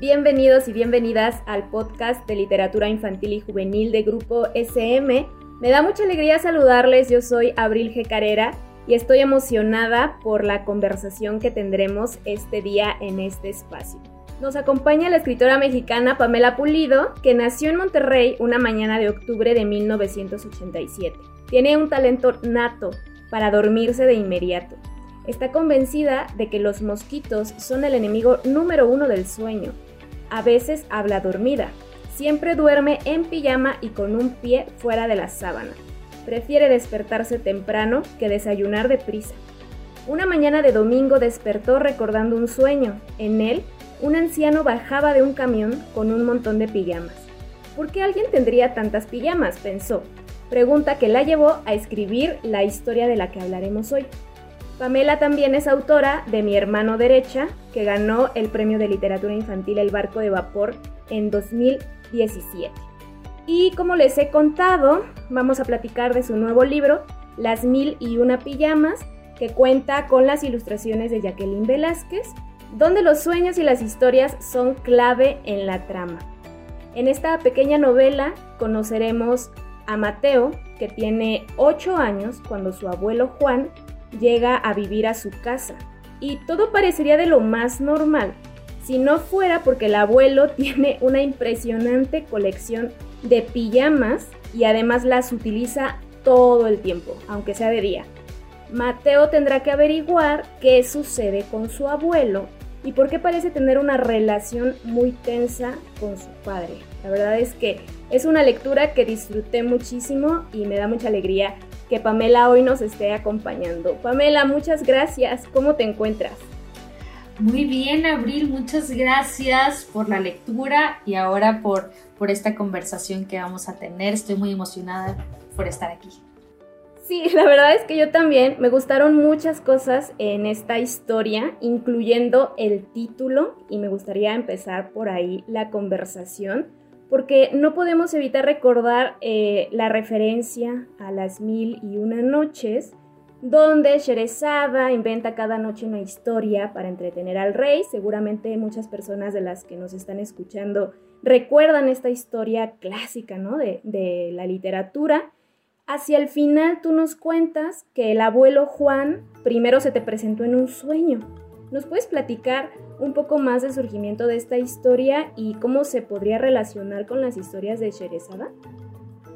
bienvenidos y bienvenidas al podcast de literatura infantil y juvenil de Grupo SM. Me da mucha alegría saludarles, yo soy Abril G. Carrera y estoy emocionada por la conversación que tendremos este día en este espacio. Nos acompaña la escritora mexicana Pamela Pulido, que nació en Monterrey una mañana de octubre de 1987. Tiene un talento nato para dormirse de inmediato está convencida de que los mosquitos son el enemigo número uno del sueño. A veces habla dormida. Siempre duerme en pijama y con un pie fuera de la sábana. Prefiere despertarse temprano que desayunar deprisa. Una mañana de domingo despertó recordando un sueño. En él, un anciano bajaba de un camión con un montón de pijamas. ¿Por qué alguien tendría tantas pijamas? pensó. Pregunta que la llevó a escribir la historia de la que hablaremos hoy. Pamela también es autora de Mi hermano derecha, que ganó el premio de literatura infantil El barco de vapor en 2017. Y como les he contado, vamos a platicar de su nuevo libro, Las mil y una pijamas, que cuenta con las ilustraciones de Jacqueline Velázquez, donde los sueños y las historias son clave en la trama. En esta pequeña novela conoceremos a Mateo, que tiene 8 años cuando su abuelo Juan llega a vivir a su casa. Y todo parecería de lo más normal, si no fuera porque el abuelo tiene una impresionante colección de pijamas y además las utiliza todo el tiempo, aunque sea de día. Mateo tendrá que averiguar qué sucede con su abuelo y por qué parece tener una relación muy tensa con su padre. La verdad es que es una lectura que disfruté muchísimo y me da mucha alegría que Pamela hoy nos esté acompañando. Pamela, muchas gracias. ¿Cómo te encuentras? Muy bien, Abril, muchas gracias por la lectura y ahora por, por esta conversación que vamos a tener. Estoy muy emocionada por estar aquí. Sí, la verdad es que yo también me gustaron muchas cosas en esta historia, incluyendo el título, y me gustaría empezar por ahí la conversación porque no podemos evitar recordar eh, la referencia a las mil y una noches, donde Sherezada inventa cada noche una historia para entretener al rey. Seguramente muchas personas de las que nos están escuchando recuerdan esta historia clásica ¿no? de, de la literatura. Hacia el final tú nos cuentas que el abuelo Juan primero se te presentó en un sueño. ¿Nos puedes platicar un poco más del surgimiento de esta historia y cómo se podría relacionar con las historias de Sherezada?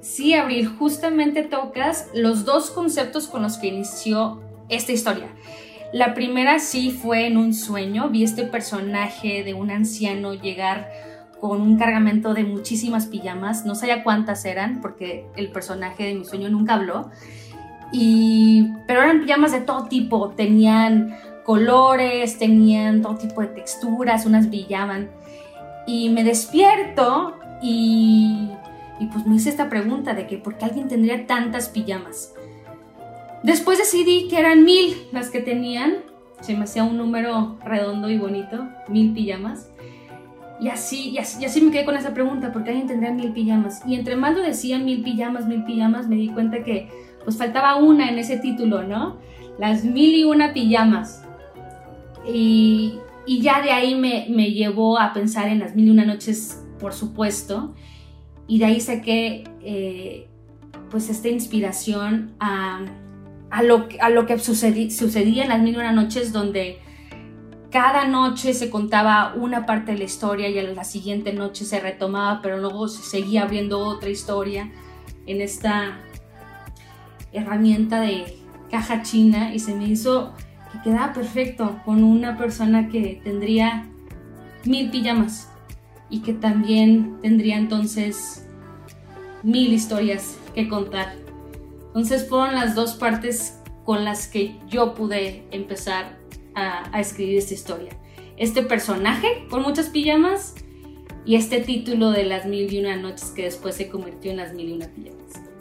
Sí, Abril, justamente tocas los dos conceptos con los que inició esta historia. La primera sí fue en un sueño, vi este personaje de un anciano llegar con un cargamento de muchísimas pijamas, no sabía cuántas eran porque el personaje de mi sueño nunca habló, y, pero eran pijamas de todo tipo, tenían colores, tenían todo tipo de texturas, unas brillaban. Y me despierto y, y pues me hice esta pregunta de que por qué alguien tendría tantas pijamas. Después decidí que eran mil las que tenían, se me hacía un número redondo y bonito, mil pijamas. Y así, y así, y así me quedé con esa pregunta, ¿por qué alguien tendría mil pijamas? Y entre más lo decían mil pijamas, mil pijamas, me di cuenta que pues faltaba una en ese título, ¿no? Las mil y una pijamas. Y, ya de ahí me, llevó a pensar en las mil y una noches, por supuesto, y de ahí saqué eh, pues esta inspiración a, lo, a lo que sucedía en las mil y una noches donde cada noche se contaba una parte de la historia y a la siguiente noche se retomaba, pero luego se seguía abriendo otra historia en esta herramienta de caja china y se me hizo que quedaba perfecto con una persona que tendría mil pijamas y que también tendría entonces mil historias que contar. Entonces fueron las dos partes con las que yo pude empezar a, escribir esta historia. Este personaje con muchas pijamas y este título de las mil y una noches que después se convirtió en las mil y una pijamas.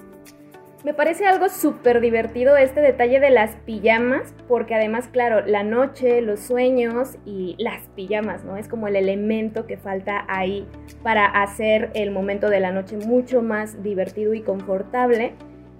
Me parece algo súper divertido este detalle de las pijamas, porque además, claro, la noche, los sueños y las pijamas, ¿no? Es como el elemento que falta ahí para hacer el momento de la noche mucho más divertido y confortable.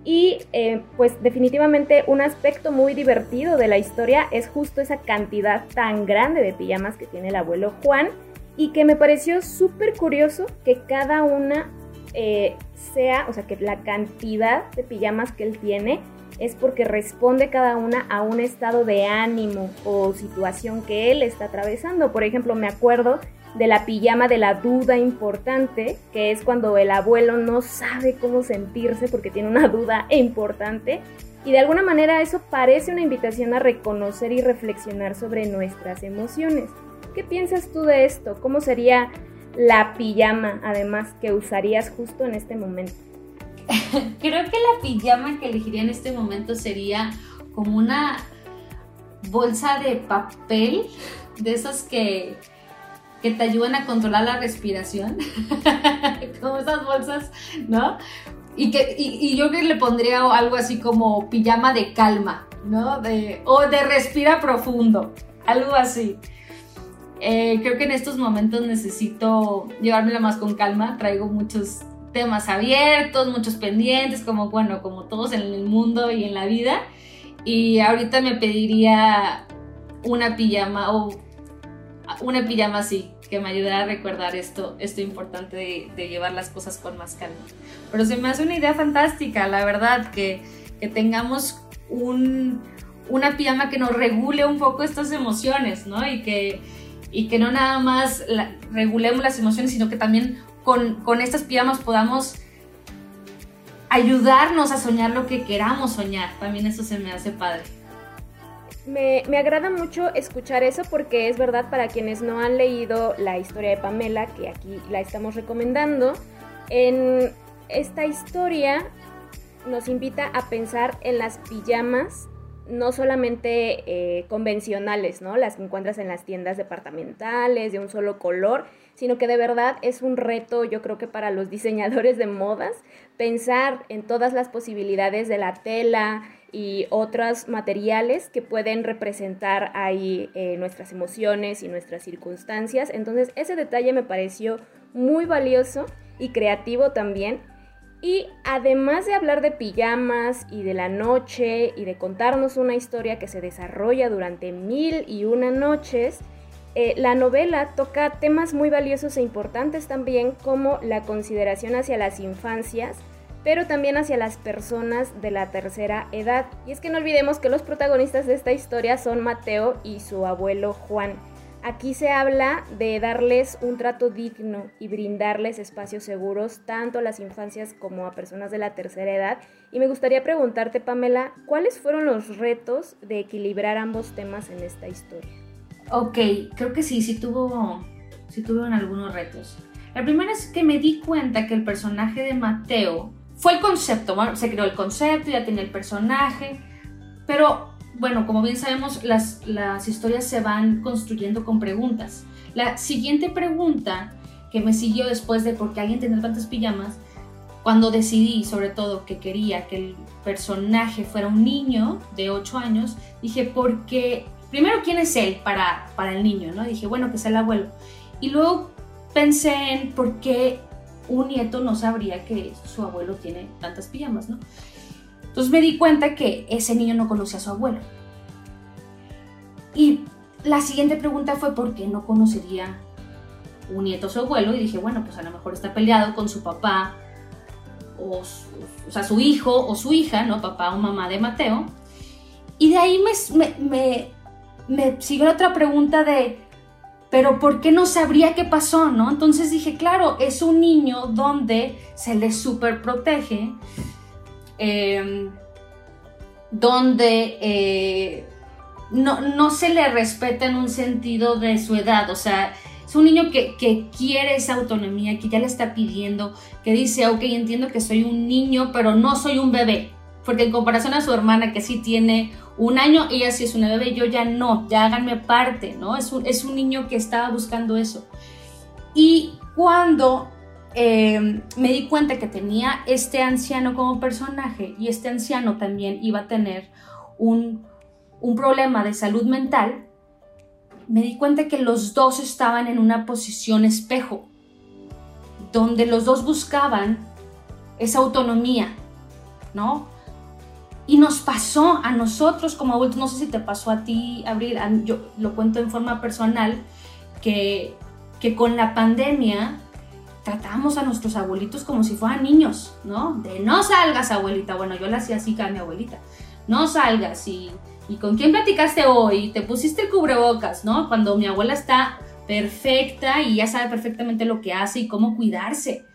Y eh, pues definitivamente un aspecto muy divertido de la historia es justo esa cantidad tan grande de pijamas que tiene el abuelo Juan y que me pareció súper curioso que cada una eh, sea, o sea, que la cantidad de pijamas que él tiene es porque responde cada una a un estado de ánimo o situación que él está atravesando. Por ejemplo, me acuerdo de la pijama de la duda importante, que es cuando el abuelo no sabe cómo sentirse porque tiene una duda importante. Y de alguna manera eso parece una invitación a reconocer y reflexionar sobre nuestras emociones. ¿Qué piensas tú de esto? ¿Cómo sería la pijama, además, que usarías justo en este momento? Creo que la pijama que elegiría en este momento sería como una bolsa de papel, de esas que, que te ayudan a controlar la respiración, como esas bolsas, ¿no? Y, que, y, yo que le pondría algo así como pijama de calma, ¿no? De, o de respira profundo, algo así. Eh, creo que en estos momentos necesito llevármela más con calma. Traigo muchos temas abiertos, muchos pendientes, como bueno, como todos en el mundo y en la vida. Y ahorita me pediría una pijama o una pijama así, que me ayudara a recordar esto, esto importante de, llevar las cosas con más calma. Pero se me hace una idea fantástica, la verdad, que, que tengamos un, una pijama que nos regule un poco estas emociones, ¿no? Y que y que no nada más regulemos las emociones, sino que también con, con estas pijamas podamos ayudarnos a soñar lo que queramos soñar. También eso se me hace padre. Me, me, agrada mucho escuchar eso porque es verdad para quienes no han leído la historia de Pamela, que aquí la estamos recomendando, en esta historia nos invita a pensar en las pijamas no solamente eh, convencionales, ¿no? Las que encuentras en las tiendas departamentales de un solo color, sino que de verdad es un reto, yo creo que para los diseñadores de modas, pensar en todas las posibilidades de la tela y otros materiales que pueden representar ahí eh, nuestras emociones y nuestras circunstancias. Entonces ese detalle me pareció muy valioso y creativo también y además de hablar de pijamas y de la noche y de contarnos una historia que se desarrolla durante mil y una noches, eh, la novela toca temas muy valiosos e importantes también como la consideración hacia las infancias, pero también hacia las personas de la tercera edad. Y es que no olvidemos que los protagonistas de esta historia son Mateo y su abuelo Juan. Aquí se habla de darles un trato digno y brindarles espacios seguros tanto a las infancias como a personas de la tercera edad. Y me gustaría preguntarte, Pamela, ¿cuáles fueron los retos de equilibrar ambos temas en esta historia? Ok, creo que sí, sí tuvo, sí tuvieron algunos retos. La primera es que me di cuenta que el personaje de Mateo fue el concepto, se creó el concepto, ya tenía el personaje, pero bueno, como bien sabemos, las, las historias se van construyendo con preguntas. La siguiente pregunta que me siguió después de por qué alguien tiene tantas pijamas, cuando decidí sobre todo que quería que el personaje fuera un niño de 8 años, dije, porque, primero, ¿quién es él para, para el niño? ¿no? Dije, bueno, que es el abuelo. Y luego pensé en por qué un nieto no sabría que su abuelo tiene tantas pijamas, ¿no? Entonces me di cuenta que ese niño no conocía a su abuelo. Y la siguiente pregunta fue por qué no conocería un nieto a su abuelo y dije, bueno, pues a lo mejor está peleado con su papá o, sea, su hijo o su hija, ¿no? Papá o mamá de Mateo. Y de ahí me, me, me, siguió la otra pregunta de, pero ¿por qué no sabría qué pasó, no? Entonces dije, claro, es un niño donde se le super protege, Em, donde eh, no, se le respeta en un sentido de su edad, o sea, es un niño que, quiere esa autonomía, que ya le está pidiendo, que dice, ok, entiendo que soy un niño, pero no soy un bebé, porque en comparación a su hermana que sí tiene un año, ella sí es una bebé, yo ya no, ya háganme parte, ¿no? Es un, es un niño que estaba buscando eso. Y cuando eh, me di cuenta que tenía este anciano como personaje y este anciano también iba a tener un, un problema de salud mental, me di cuenta que los dos estaban en una posición espejo, donde los dos buscaban esa autonomía, ¿no? Y nos pasó a nosotros como adultos, no sé si te pasó a ti, Abril, yo lo cuento en forma personal, que, que con la pandemia tratábamos a nuestros abuelitos como si fueran niños, ¿no? De no salgas, abuelita. Bueno, yo la hacía así con mi abuelita. No salgas y, y con quién platicaste hoy, te pusiste el cubrebocas, ¿no? Cuando mi abuela está perfecta y ya sabe perfectamente lo que hace y cómo cuidarse.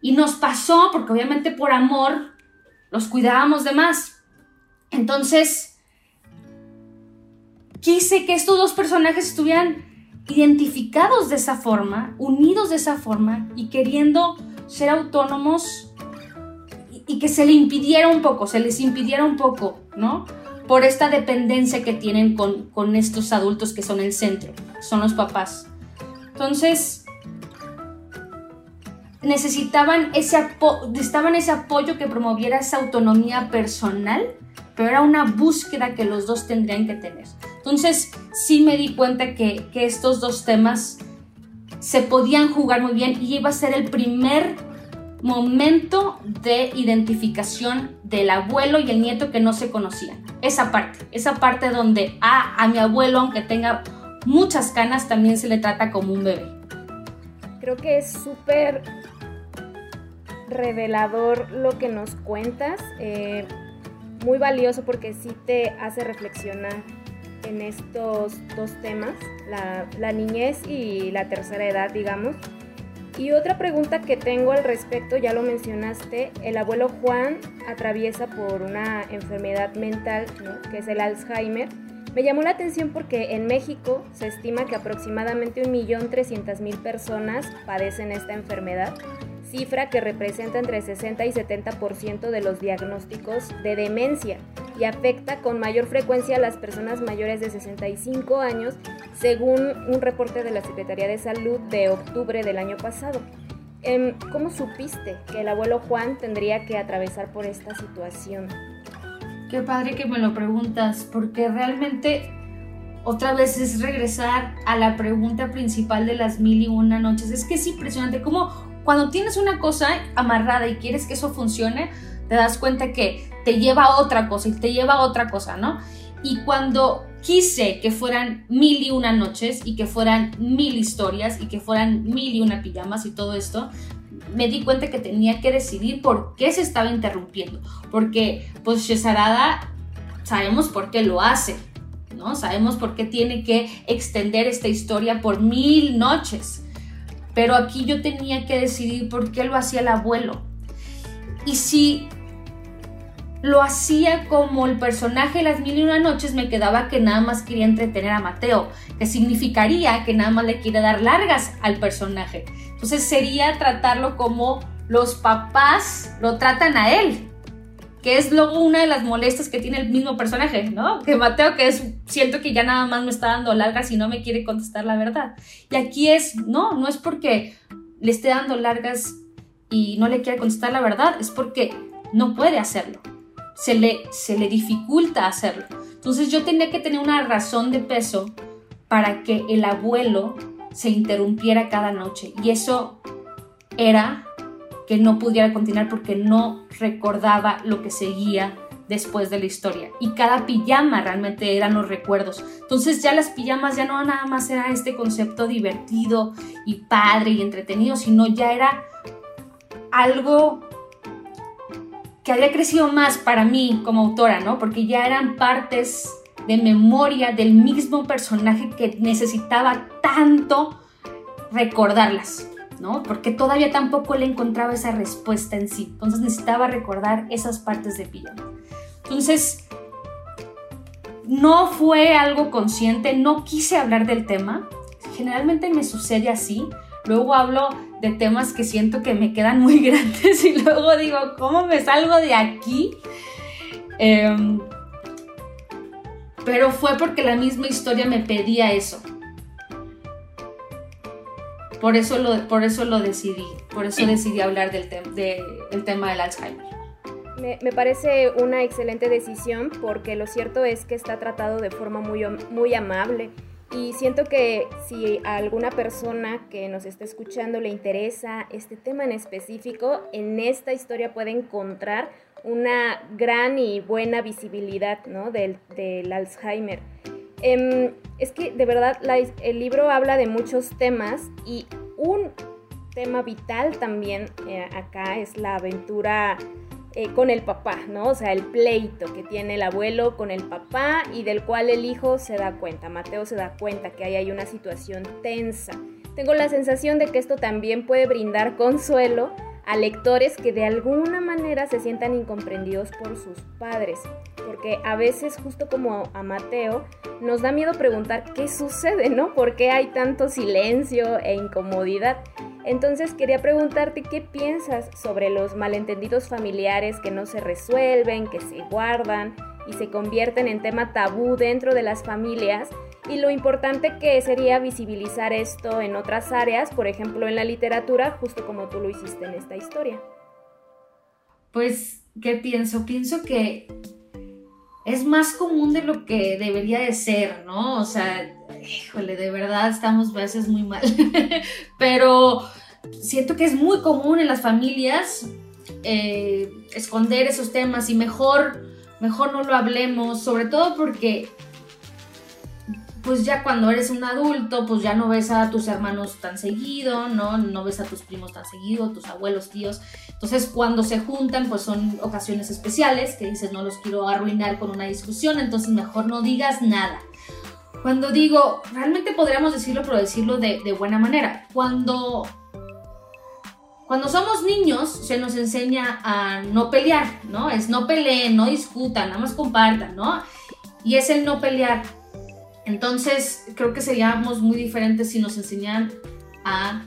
Y nos pasó, porque obviamente por amor los cuidábamos de más. Entonces, quise que estos dos personajes estuvieran identificados de esa forma, unidos de esa forma y queriendo ser autónomos y, que se le impidiera un poco, se les impidiera un poco, ¿no? Por esta dependencia que tienen con, con estos adultos que son el centro, son los papás. Entonces, necesitaban ese, necesitaban ese apoyo que promoviera esa autonomía personal, pero era una búsqueda que los dos tendrían que tener. Entonces, sí me di cuenta que, que estos dos temas se podían jugar muy bien y iba a ser el primer momento de identificación del abuelo y el nieto que no se conocían. Esa parte, esa parte donde a, a mi abuelo, aunque tenga muchas canas, también se le trata como un bebé. Creo que es súper revelador lo que nos cuentas, eh, muy valioso porque sí te hace reflexionar en estos dos temas, la, la niñez y la tercera edad, digamos. Y otra pregunta que tengo al respecto, ya lo mencionaste, el abuelo Juan atraviesa por una enfermedad mental, que es el Alzheimer. Me llamó la atención porque en México se estima que aproximadamente 1.300.000 personas padecen esta enfermedad cifra que representa entre 60 y 70% de los diagnósticos de demencia y afecta con mayor frecuencia a las personas mayores de 65 años, según un reporte de la Secretaría de Salud de octubre del año pasado. Em, ¿Cómo supiste que el abuelo Juan tendría que atravesar por esta situación? Qué padre que me lo preguntas, porque realmente otra vez es regresar a la pregunta principal de las mil y una noches. Es que es impresionante cómo cuando tienes una cosa amarrada y quieres que eso funcione, te das cuenta que te lleva otra cosa y te lleva otra cosa, ¿no? Y cuando quise que fueran mil y una noches y que fueran mil historias y que fueran mil y una pijamas y todo esto, me di cuenta que tenía que decidir por qué se estaba interrumpiendo. Porque, pues, Shesarada, sabemos por qué lo hace, ¿no? Sabemos por qué tiene que extender esta historia por mil noches. Pero aquí yo tenía que decidir por qué lo hacía el abuelo. Y si lo hacía como el personaje de las mil y una noches, me quedaba que nada más quería entretener a Mateo, que significaría que nada más le quiere dar largas al personaje. Entonces sería tratarlo como los papás lo tratan a él, que es luego una de las molestias que tiene el mismo personaje, ¿no? Que Mateo, que es, siento que ya nada más me está dando largas y no me quiere contestar la verdad. Y aquí es, no, no es porque le esté dando largas y no le quiere contestar la verdad, es porque no puede hacerlo. Se le, se le dificulta hacerlo. Entonces yo tenía que tener una razón de peso para que el abuelo se interrumpiera cada noche. Y eso era que no pudiera continuar porque no recordaba lo que seguía después de la historia. Y cada pijama realmente eran los recuerdos. Entonces ya las pijamas ya no nada más era este concepto divertido y padre y entretenido, sino ya era algo que había crecido más para mí como autora, ¿no? Porque ya eran partes de memoria del mismo personaje que necesitaba tanto recordarlas. ¿no? Porque todavía tampoco le encontraba esa respuesta en sí. Entonces necesitaba recordar esas partes de pijama. Entonces, no fue algo consciente, no quise hablar del tema. Generalmente me sucede así. Luego hablo de temas que siento que me quedan muy grandes y luego digo, ¿cómo me salgo de aquí? Em, pero fue porque la misma historia me pedía eso. por eso lo, por eso lo decidí, por eso decidí hablar del, del tema del Alzheimer. Me, me, parece una excelente decisión porque lo cierto es que está tratado de forma muy, muy amable y siento que si a alguna persona que nos está escuchando le interesa este tema en específico, en esta historia puede encontrar una gran y buena visibilidad ¿no? del, del, Alzheimer. Eh, es que de verdad el libro habla de muchos temas y un tema vital también eh, acá es la aventura eh, con el papá, ¿no? O sea, el pleito que tiene el abuelo con el papá y del cual el hijo se da cuenta, Mateo se da cuenta que ahí hay una situación tensa. Tengo la sensación de que esto también puede brindar consuelo a lectores que de alguna manera se sientan incomprendidos por sus padres, porque a veces justo como a Mateo nos da miedo preguntar qué sucede, ¿no? ¿Por qué hay tanto silencio e incomodidad? Entonces quería preguntarte qué piensas sobre los malentendidos familiares que no se resuelven, que se guardan y se convierten en tema tabú dentro de las familias y lo importante que sería visibilizar esto en otras áreas, por ejemplo en la literatura, justo como tú lo hiciste en esta historia. Pues, ¿qué pienso? Pienso que es más común de lo que debería de ser, ¿no? O sea, híjole, de verdad estamos a veces muy mal, pero siento que es muy común en las familias eh, esconder esos temas y mejor, mejor no lo hablemos, sobre todo porque pues ya cuando eres un adulto, pues ya no ves a tus hermanos tan seguido, ¿no? No ves a tus primos tan seguido, tus abuelos, tíos. Entonces, cuando se juntan, pues son ocasiones especiales que dices, no los quiero arruinar con una discusión, entonces mejor no digas nada. Cuando digo, realmente podríamos decirlo, pero decirlo de, buena manera. Cuando, cuando somos niños, se nos enseña a no pelear, ¿no? Es no peleen, no discutan, nada más compartan, ¿no? Y es el no pelear. Entonces, creo que seríamos muy diferentes si nos enseñan a,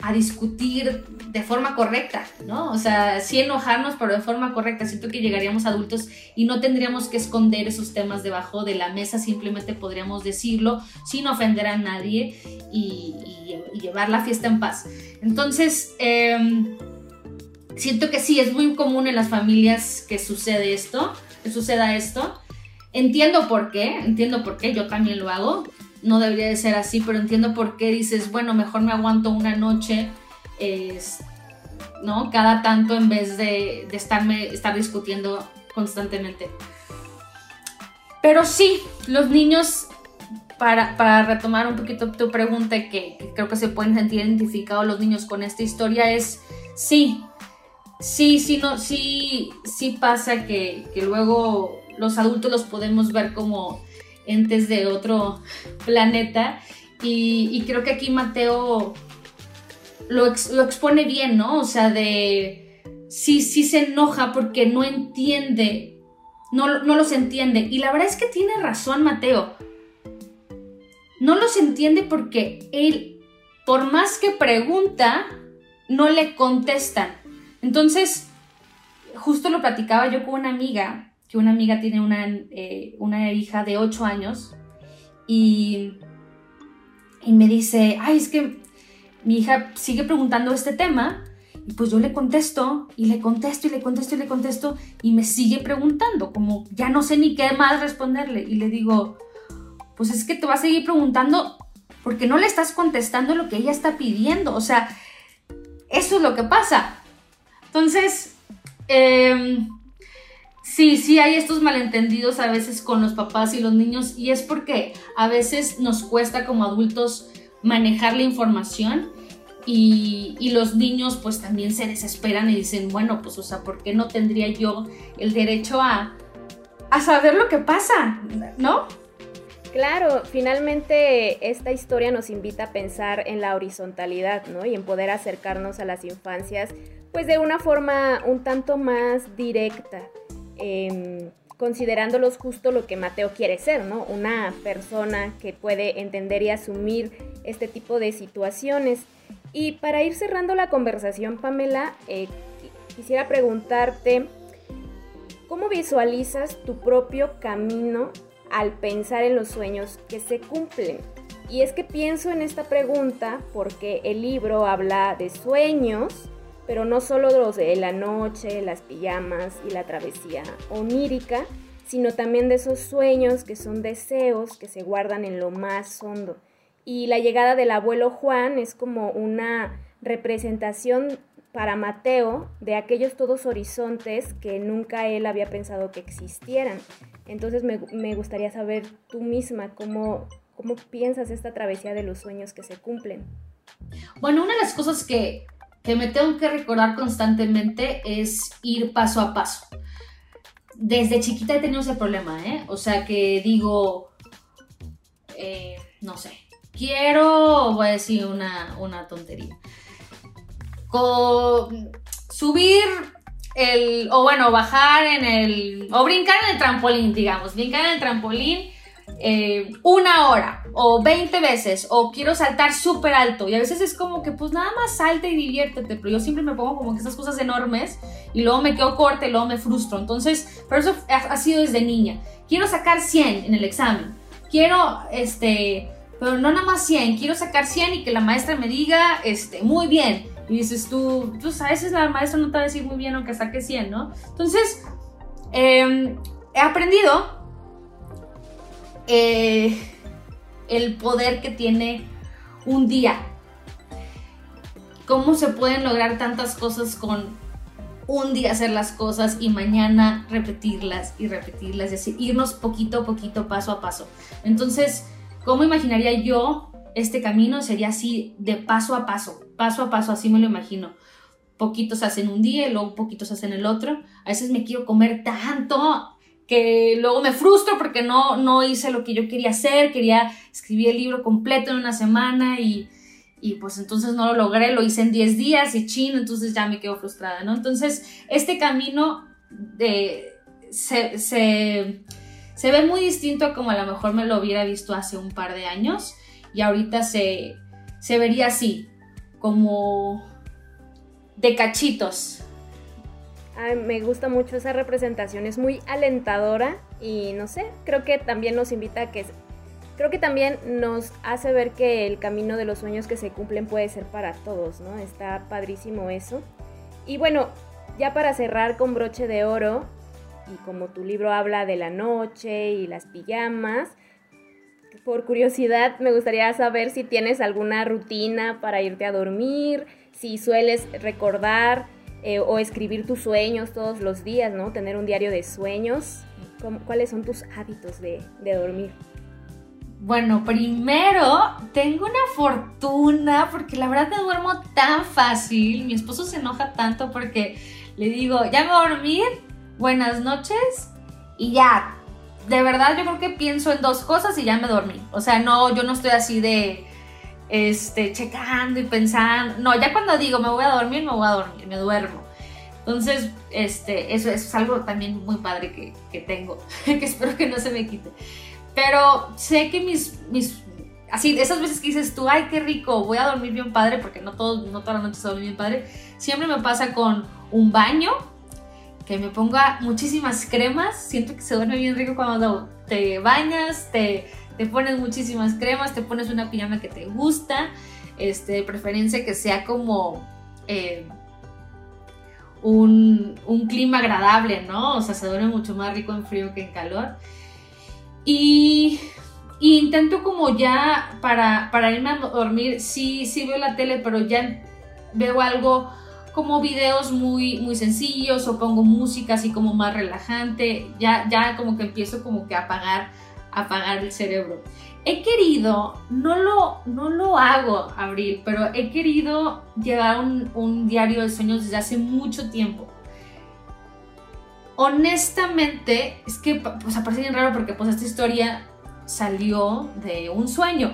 a discutir de forma correcta, ¿no? O sea, sí enojarnos, pero de forma correcta. Siento que llegaríamos adultos y no tendríamos que esconder esos temas debajo de la mesa, simplemente podríamos decirlo sin ofender a nadie y, llevar la fiesta en paz. Entonces, em, siento que sí, es muy común en las familias que sucede esto, que suceda esto. Entiendo por qué, entiendo por qué, yo también lo hago. No debería de ser así, pero entiendo por qué dices, bueno, mejor me aguanto una noche ¿no? Cada tanto en vez de, estarme, estar discutiendo constantemente. Pero sí, los niños, para, retomar un poquito tu pregunta, que, creo que se pueden sentir identificados los niños con esta historia, es sí, sí, sí, no, sí, sí pasa que, luego los adultos los podemos ver como entes de otro planeta. Y, creo que aquí Mateo lo, expone bien, ¿no? O sea, de sí, sí se enoja porque no entiende, no, no los entiende. Y la verdad es que tiene razón Mateo. No los entiende porque él, por más que pregunta, no le contestan. Entonces, justo lo platicaba yo con una amiga, que una amiga tiene una, eh, una hija de 8 años, y, y me dice, ay, es que mi hija sigue preguntando este tema y pues yo le contesto y le contesto y le contesto y le contesto y me sigue preguntando, como ya no sé ni qué más responderle. Y le digo, pues es que te va a seguir preguntando porque no le estás contestando lo que ella está pidiendo. O sea, eso es lo que pasa. Entonces, em, sí, sí hay estos malentendidos a veces con los papás y los niños y es porque a veces nos cuesta como adultos manejar la información y, los niños pues también se desesperan y dicen, bueno, pues o sea, ¿por qué no tendría yo el derecho a, a saber lo que pasa? ¿No? Claro, finalmente esta historia nos invita a pensar en la horizontalidad, ¿no? Y en poder acercarnos a las infancias, pues de una forma un tanto más directa. Eh, considerándolos justo lo que Mateo quiere ser, ¿no? Una persona que puede entender y asumir este tipo de situaciones. Y para ir cerrando la conversación, Pamela, eh, quisiera preguntarte, ¿cómo visualizas tu propio camino al pensar en los sueños que se cumplen? Y es que pienso en esta pregunta porque el libro habla de sueños, pero no solo los de la noche, las pijamas y la travesía onírica, sino también de esos sueños que son deseos que se guardan en lo más hondo. Y la llegada del abuelo Juan es como una representación para Mateo de aquellos todos horizontes que nunca él había pensado que existieran. Entonces me, gustaría saber tú misma cómo, cómo piensas esta travesía de los sueños que se cumplen. Bueno, una de las cosas que, que me tengo que recordar constantemente es ir paso a paso desde chiquita he tenido ese problema, ¿eh? O sea que digo, eh, no sé, quiero, voy a decir una, una tontería, subir el, o bueno, bajar en el, o brincar en el trampolín, digamos, brincar en el trampolín eh, una hora o 20 veces o quiero saltar súper alto y a veces es como que pues nada más salte y diviértete, pero yo siempre me pongo como que esas cosas enormes y luego me quedo corta y luego me frustro. Entonces, pero eso ha, sido desde niña. Quiero sacar 100 en el examen. Quiero, este, pero no nada más 100, quiero sacar 100 y que la maestra me diga, este, muy bien. Y dices tú, pues a veces la maestra no te va a decir muy bien aunque saque 100, ¿no? Entonces, em, he aprendido eh, el poder que tiene un día. Cómo se pueden lograr tantas cosas con un día hacer las cosas y mañana repetirlas y repetirlas, así irnos poquito a poquito, paso a paso. Entonces, ¿cómo imaginaría yo este camino? Sería así de paso a paso, paso a paso, así me lo imagino. Poquitos hacen un día y luego poquitos hacen el otro. A veces me quiero comer tanto que luego me frustro porque no, no hice lo que yo quería hacer, quería escribir el libro completo en una semana y, pues entonces no lo logré, lo hice en 10 días y chino, entonces ya me quedo frustrada, ¿no? Entonces este camino de, se, se, ve muy distinto a como a lo mejor me lo hubiera visto hace un par de años y ahorita se, se vería así, como de cachitos, me gusta mucho esa representación, es muy alentadora y no sé, creo que también nos invita a que... Creo que también nos hace ver que el camino de los sueños que se cumplen puede ser para todos, ¿no? Está padrísimo eso. Y bueno, ya para cerrar con broche de oro, y como tu libro habla de la noche y las pijamas, por curiosidad me gustaría saber si tienes alguna rutina para irte a dormir, si sueles recordar eh, o escribir tus sueños todos los días, ¿no? Tener un diario de sueños. ¿Cuáles son tus hábitos de, dormir? Bueno, primero tengo una fortuna porque la verdad me duermo tan fácil. Mi esposo se enoja tanto porque le digo, ya me voy a dormir, buenas noches y ya. De verdad yo creo que pienso en dos cosas y ya me dormí. O sea, no, yo no estoy así de este, checando y pensando. No, ya cuando digo me voy a dormir, me voy a dormir, me duermo. Entonces, este, eso, es algo también muy padre que, que tengo, que espero que no se me quite. Pero sé que mis, mis, así, esas veces que dices tú, ay, qué rico, voy a dormir bien padre, porque no, todo, no toda la noche se duerme bien padre, siempre me pasa con un baño, que me ponga muchísimas cremas, siento que se duerme bien rico cuando te bañas, te te pones muchísimas cremas, te pones una pijama que te gusta, este, de preferencia que sea como eh, un, clima agradable, ¿no? O sea, se duerme mucho más rico en frío que en calor. Y, intento como ya para, para irme a dormir, sí, sí veo la tele, pero ya veo algo como videos muy, muy sencillos o pongo música así como más relajante, ya, ya como que empiezo como que a apagar apagar el cerebro. He querido, no lo, no lo hago, Abril, pero he querido llevar un, diario de sueños desde hace mucho tiempo. Honestamente, es que pues, parece bien raro porque pues esta historia salió de un sueño,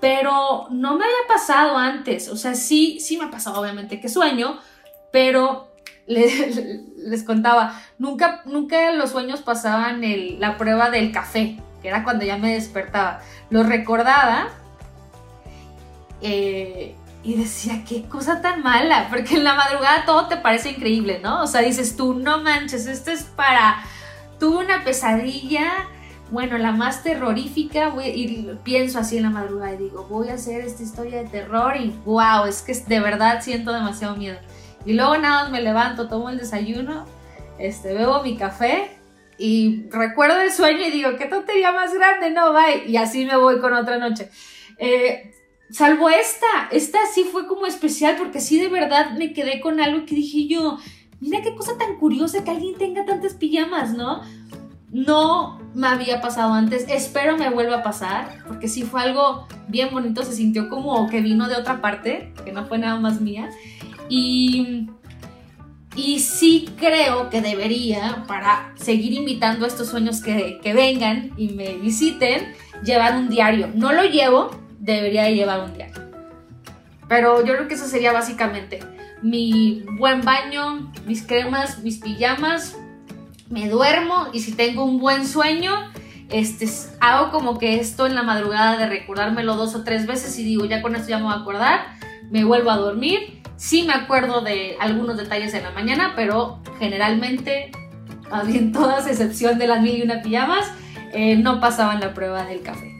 pero no me había pasado antes. O sea, sí, sí me ha pasado obviamente que sueño, pero les, contaba, nunca, nunca los sueños pasaban la prueba del café que era cuando ya me despertaba, lo recordaba eh, y decía, qué cosa tan mala, porque en la madrugada todo te parece increíble, ¿no? O sea, dices tú, no manches, esto es para, tuve una pesadilla, bueno, la más terrorífica, y pienso así en la madrugada y digo, voy a hacer esta historia de terror y wow, es que de verdad siento demasiado miedo. Y luego nada me levanto, tomo el desayuno, este, bebo mi café y recuerdo el sueño y digo, qué tontería más grande, no, bye. Y así me voy con otra noche. Eh, salvo esta, esta sí fue como especial porque sí de verdad me quedé con algo que dije yo, mira qué cosa tan curiosa que alguien tenga tantas pijamas, ¿no? No me había pasado antes, espero me vuelva a pasar, porque sí fue algo bien bonito, se sintió como que vino de otra parte, que no fue nada más mía. Y, y sí creo que debería, para seguir invitando a estos sueños que, que vengan y me visiten, llevar un diario. No lo llevo, debería llevar un diario. Pero yo creo que eso sería básicamente mi buen baño, mis cremas, mis pijamas, me duermo y si tengo un buen sueño, este, hago como que esto en la madrugada de recordármelo dos o tres veces y digo, ya con esto ya me voy a acordar, me vuelvo a dormir. Sí me acuerdo de algunos detalles en la mañana, pero generalmente, más bien todas, excepción de las mil y una pijamas, eh, no pasaban la prueba del café.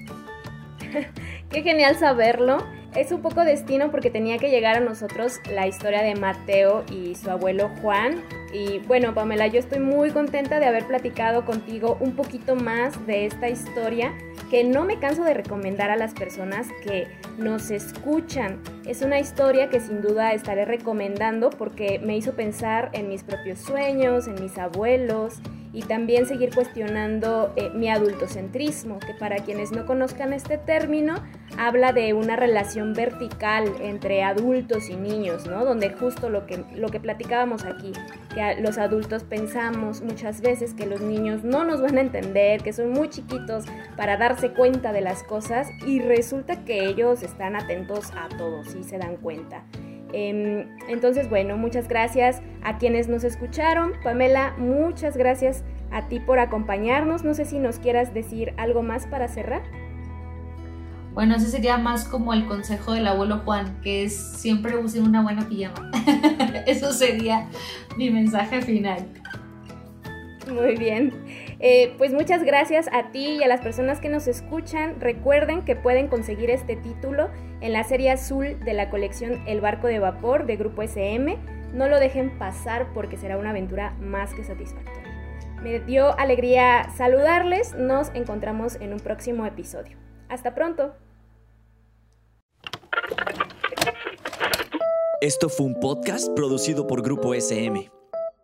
Qué genial saberlo. Es un poco destino porque tenía que llegar a nosotros la historia de Mateo y su abuelo Juan. Y bueno, Pamela, yo estoy muy contenta de haber platicado contigo un poquito más de esta historia que no me canso de recomendar a las personas que nos escuchan. Es una historia que sin duda estaré recomendando porque me hizo pensar en mis propios sueños, en mis abuelos y también seguir cuestionando eh, mi adultocentrismo, que para quienes no conozcan este término, habla de una relación vertical entre adultos y niños, ¿no? Donde justo lo que, lo que platicábamos aquí, que los adultos pensamos muchas veces que los niños no nos van a entender, que son muy chiquitos para darse cuenta de las cosas y resulta que ellos están atentos a todos y se dan cuenta. Em, entonces, bueno, muchas gracias a quienes nos escucharon. Pamela, muchas gracias a ti por acompañarnos. No sé si nos quieras decir algo más para cerrar. Bueno, ese sería más como el consejo del abuelo Juan, que es siempre use una buena pijama. Eso sería mi mensaje final. Muy bien. Eh, pues muchas gracias a ti y a las personas que nos escuchan. Recuerden que pueden conseguir este título en la serie azul de la colección El barco de vapor de Grupo SM. No lo dejen pasar porque será una aventura más que satisfactoria. Me dio alegría saludarles. Nos encontramos en un próximo episodio. Hasta pronto. Esto fue un podcast producido por Grupo SM.